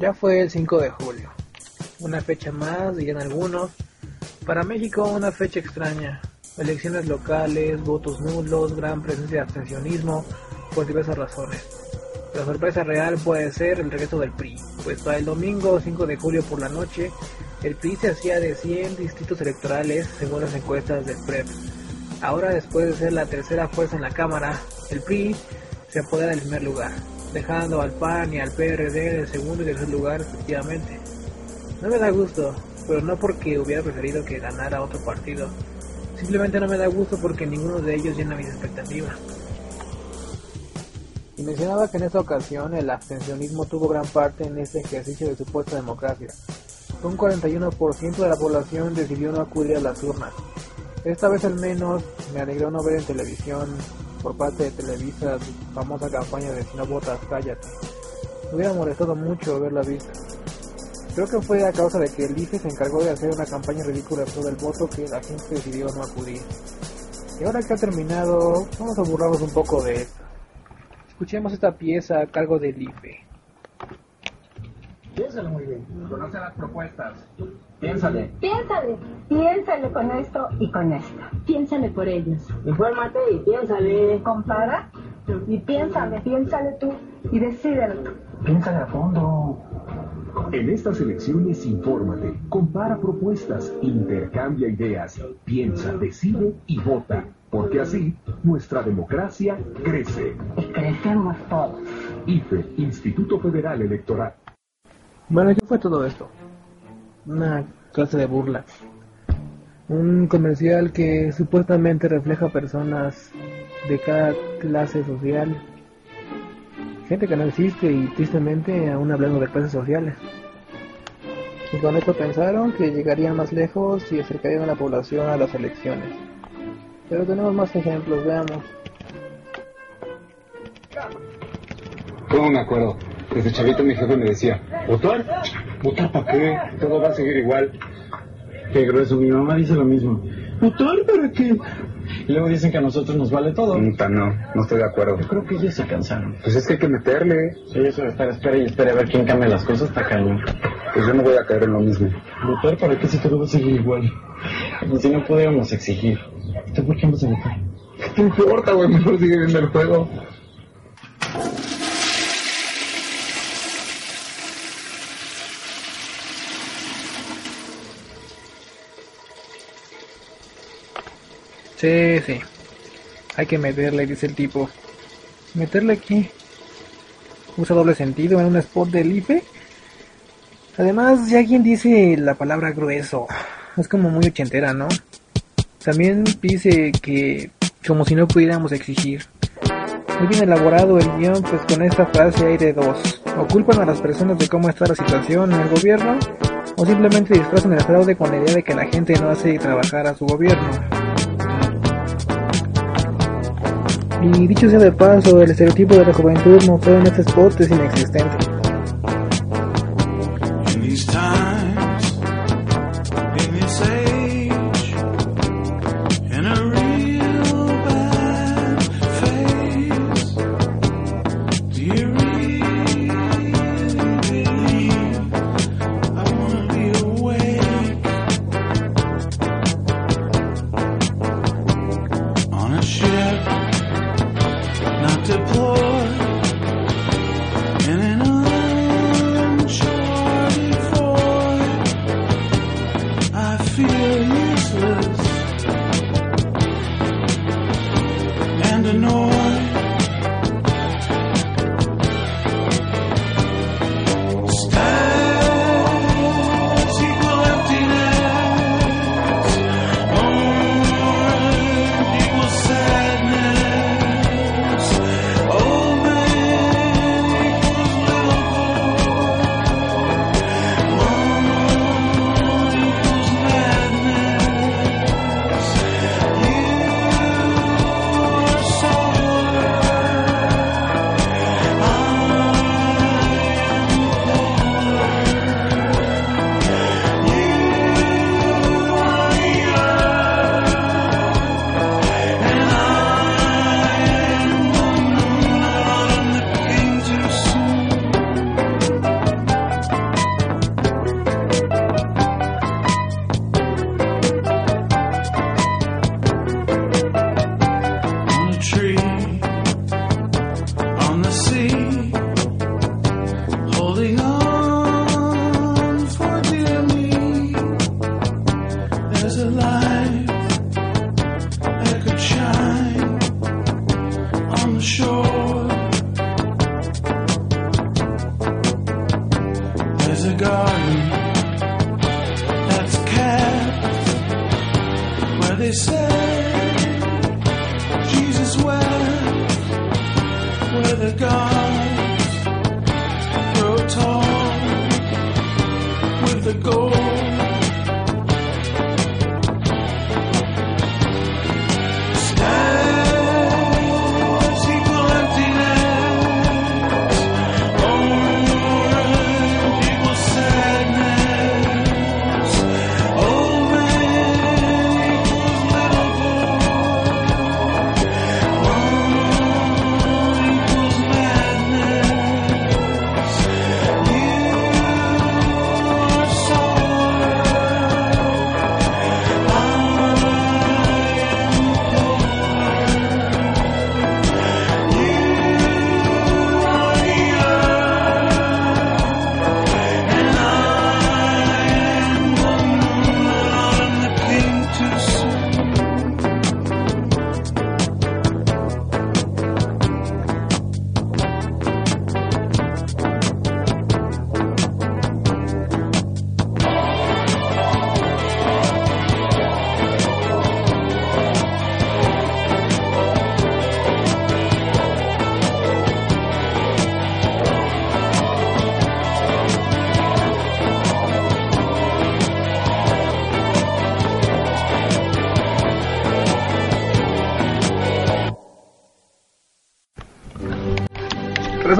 Ya fue el 5 de julio, una fecha más, dirían algunos. Para México una fecha extraña, elecciones locales, votos nulos, gran presencia de abstencionismo, por diversas razones. La sorpresa real puede ser el regreso del PRI, pues para el domingo 5 de julio por la noche, el PRI se hacía de 100 distritos electorales según las encuestas del PREP. Ahora, después de ser la tercera fuerza en la Cámara, el PRI se apodera del primer lugar, dejando al PAN y al PRD en el segundo y tercer lugar respectivamente. No me da gusto, pero no porque hubiera preferido que ganara otro partido. Simplemente no me da gusto porque ninguno de ellos llena mis expectativas. Y mencionaba que en esta ocasión el abstencionismo tuvo gran parte en este ejercicio de supuesta democracia. Un 41% de la población decidió no acudir a las urnas. Esta vez al menos me alegró no ver en televisión por parte de Televisa su famosa campaña de si no votas, cállate. Me hubiera molestado mucho verla vista. Creo que fue a causa de que el IFE se encargó de hacer una campaña ridícula sobre el voto que la gente decidió no acudir. Y ahora que ha terminado, vamos a burlarnos un poco de esto. Escuchemos esta pieza a cargo del IFE. Piénsalo muy bien. Conoce las propuestas. Piénsale. Piénsale, piénsale con esto y con esto. Piénsale por ellos. Infórmate y piénsale. Compara y piénsale, piénsale tú y decídelo. Piénsale a fondo. En estas elecciones, infórmate, compara propuestas, intercambia ideas, piensa, decide y vota, porque así nuestra democracia crece. Y crecemos todos. IFE, Instituto Federal Electoral. Bueno, ¿qué fue todo esto? Una clase de burla. Un comercial que supuestamente refleja personas de cada clase social. Gente que no existe y tristemente aún hablando de clases sociales. Y con esto pensaron que llegarían más lejos y acercarían a la población a las elecciones. Pero tenemos más ejemplos, veamos. ¿Cómo me acuerdo? Desde chavito mi jefe me decía, ¿votar? ¿Votar para qué? Todo va a seguir igual. Qué grueso, mi mamá dice lo mismo. ¿Votar para qué? Y luego dicen que a nosotros nos vale todo. Puta, no, no estoy de acuerdo. Yo creo que ellos se cansaron. Pues es que hay que meterle. Sí, eso de estar, espera y espera a ver quién cambia las cosas está cañón. Pues yo no voy a caer en lo mismo. ¿Votar para qué si todo va a seguir igual? Y si no pudiéramos exigir. ¿Tú por qué vamos a votar? ¿Qué te importa, güey? Mejor sigue viendo el juego. Sí, sí. Hay que meterle, dice el tipo. ¿Meterle aquí? ¿Usa doble sentido en un spot del IFE? Además, si alguien dice la palabra grueso, es como muy ochentera, ¿no? También dice que como si no pudiéramos exigir. Muy bien elaborado el guion, pues con esta frase hay de dos. O culpan a las personas de cómo está la situación en el gobierno, o simplemente disfrazan el fraude con la idea de que la gente no hace trabajar a su gobierno. Y dicho sea de paso, el estereotipo de la juventud mostrado en este spot es inexistente.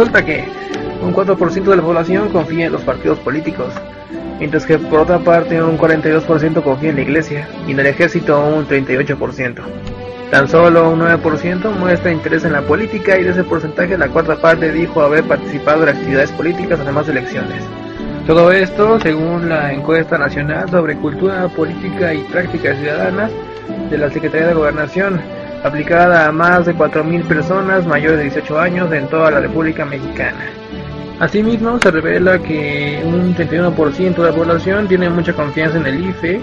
Resulta que un 4% de la población confía en los partidos políticos, mientras que por otra parte un 42% confía en la iglesia y en el ejército un 38%. Tan solo un 9% muestra interés en la política y de ese porcentaje la cuarta parte dijo haber participado en actividades políticas además de elecciones. Todo esto según la encuesta nacional sobre cultura política y prácticas ciudadanas de la Secretaría de Gobernación, aplicada a más de 4.000 personas mayores de 18 años en toda la República Mexicana. Asimismo, se revela que un 31% de la población tiene mucha confianza en el IFE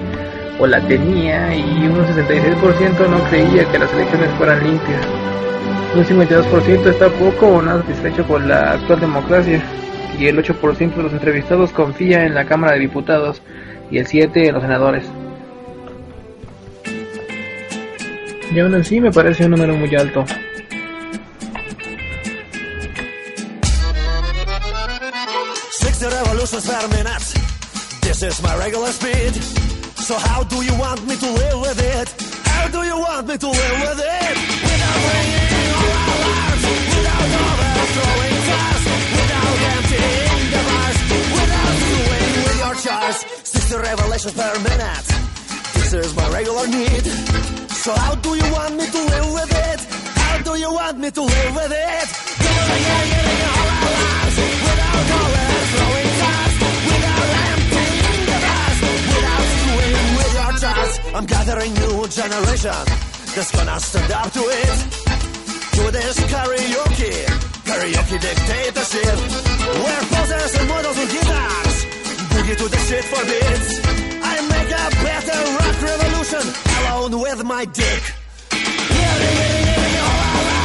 o la tenía y un 66% no creía que las elecciones fueran limpias. Un 52% está poco o nada satisfecho con la actual democracia y el 8% de los entrevistados confía en la Cámara de Diputados y el 7% en los senadores. Y aún así me parece un número muy alto. This is my regular speed. So how do you want me to live with it? How do you want me to live with it? Without ringing all alarms, without overthrowing trust, without emptying the bars, without screwing with your charts. Sixty revelations per minute. This is my regular need. So how do you want me to live with it? How do you want me to live with it? All alarms, without trust, without emptying the bars, without with your. I'm gathering new generation that's gonna stand up to it. To this karaoke, karaoke dictatorship, where posers and models with guitars boogie to the shit for beats. I make a better rock revolution alone with my dick. Yeah, ringing, ringing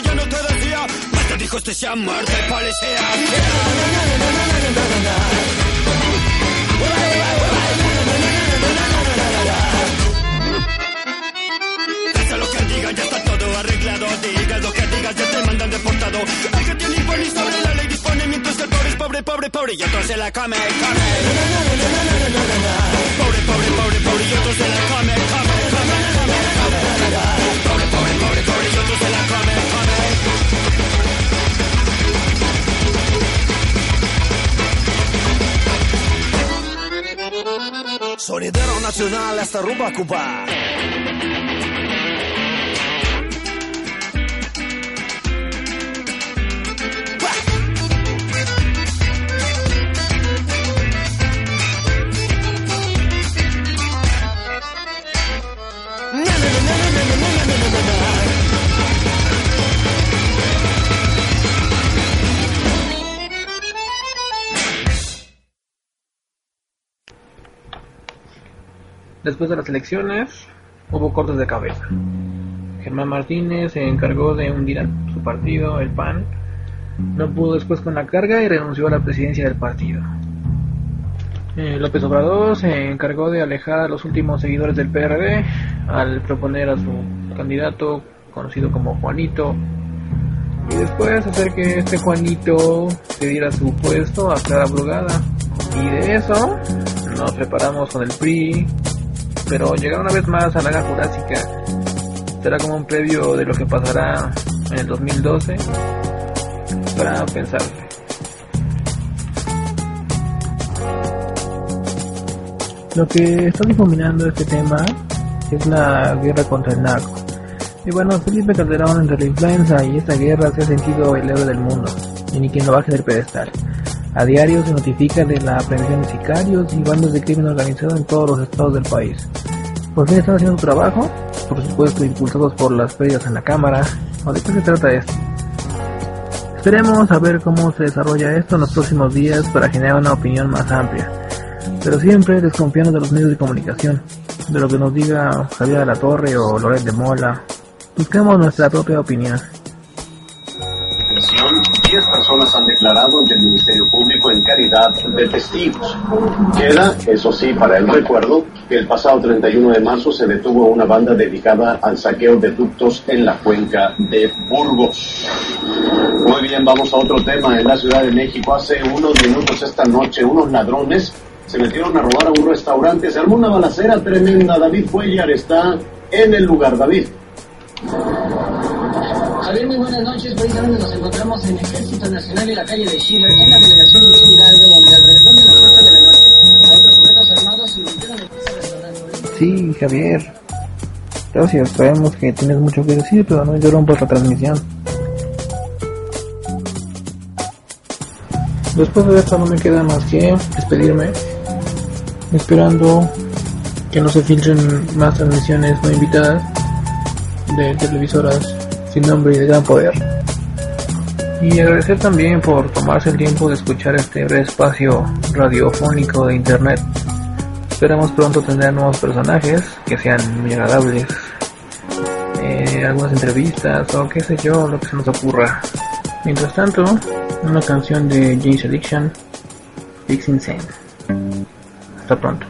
ya no te decía. Más te dijo este sea muerte policía. Pasa lo que digan, ya está todo arreglado. Digas lo que digas, ya te mandan deportado. El que tiene impone sobre la ley dispone, mientras el pobre es pobre, pobre, pobre, y se la come, come. Sonidero nacional hasta rumba Cuba. Después de las elecciones, hubo cortes de cabeza. Germán Martínez se encargó de hundir a su partido, el PAN. No pudo después con la carga y renunció a la presidencia del partido. Eh, López Obrador se encargó de alejar a los últimos seguidores del PRD al proponer a su candidato, conocido como Juanito, y después hacer que este Juanito se diera su puesto a Clara Brugada. Y de eso nos preparamos con el PRI, pero llegar una vez más a la era jurásica será como un previo de lo que pasará en el 2012 para pensar. Lo que está difuminando este tema es la guerra contra el narco. Y bueno, Felipe Calderón entre la influenza y esta guerra se ha sentido el héroe del mundo, y ni quien lo baje del pedestal. A diario se notifica de la aprehensión de sicarios y bandas de crimen organizado en todos los estados del país. Por fin están haciendo su trabajo, por supuesto impulsados por las pérdidas en la cámara. ¿O de qué se trata esto? Esperemos a ver cómo se desarrolla esto en los próximos días para generar una opinión más amplia. Pero siempre desconfiando de los medios de comunicación, de lo que nos diga Javier de la Torre o Loret de Mola. Busquemos nuestra propia opinión. 10 personas han declarado ante el Ministerio De testigos. Queda, eso sí, para el recuerdo, que el pasado 31 de marzo se detuvo una banda dedicada al saqueo de ductos en la cuenca de Burgos. Muy bien, vamos a otro tema. En la Ciudad de México, hace unos minutos esta noche, unos ladrones se metieron a robar a un restaurante. Se armó una balacera tremenda. David Cuellar está en el lugar. David. Muy buenas noches. Precisamente nos encontramos en Ejército Nacional en la calle de Schiller, en la delegación Miguel Hidalgo, donde alrededor de las 8 de la noche, a otros sujetos armados irrumpieron el. Sí, Javier. Gracias, sabemos que tienes mucho que decir, pero no interrumpo la transmisión. Después de esto no me queda más que despedirme, esperando que no se filtren más transmisiones no invitadas de televisoras sin nombre y de gran poder. Y agradecer también por tomarse el tiempo de escuchar este breve espacio radiofónico de internet. Esperamos pronto tener nuevos personajes que sean muy agradables, eh, algunas entrevistas o qué sé yo, lo que se nos ocurra. Mientras tanto, una canción de James Addiction, It's Insane. Hasta pronto.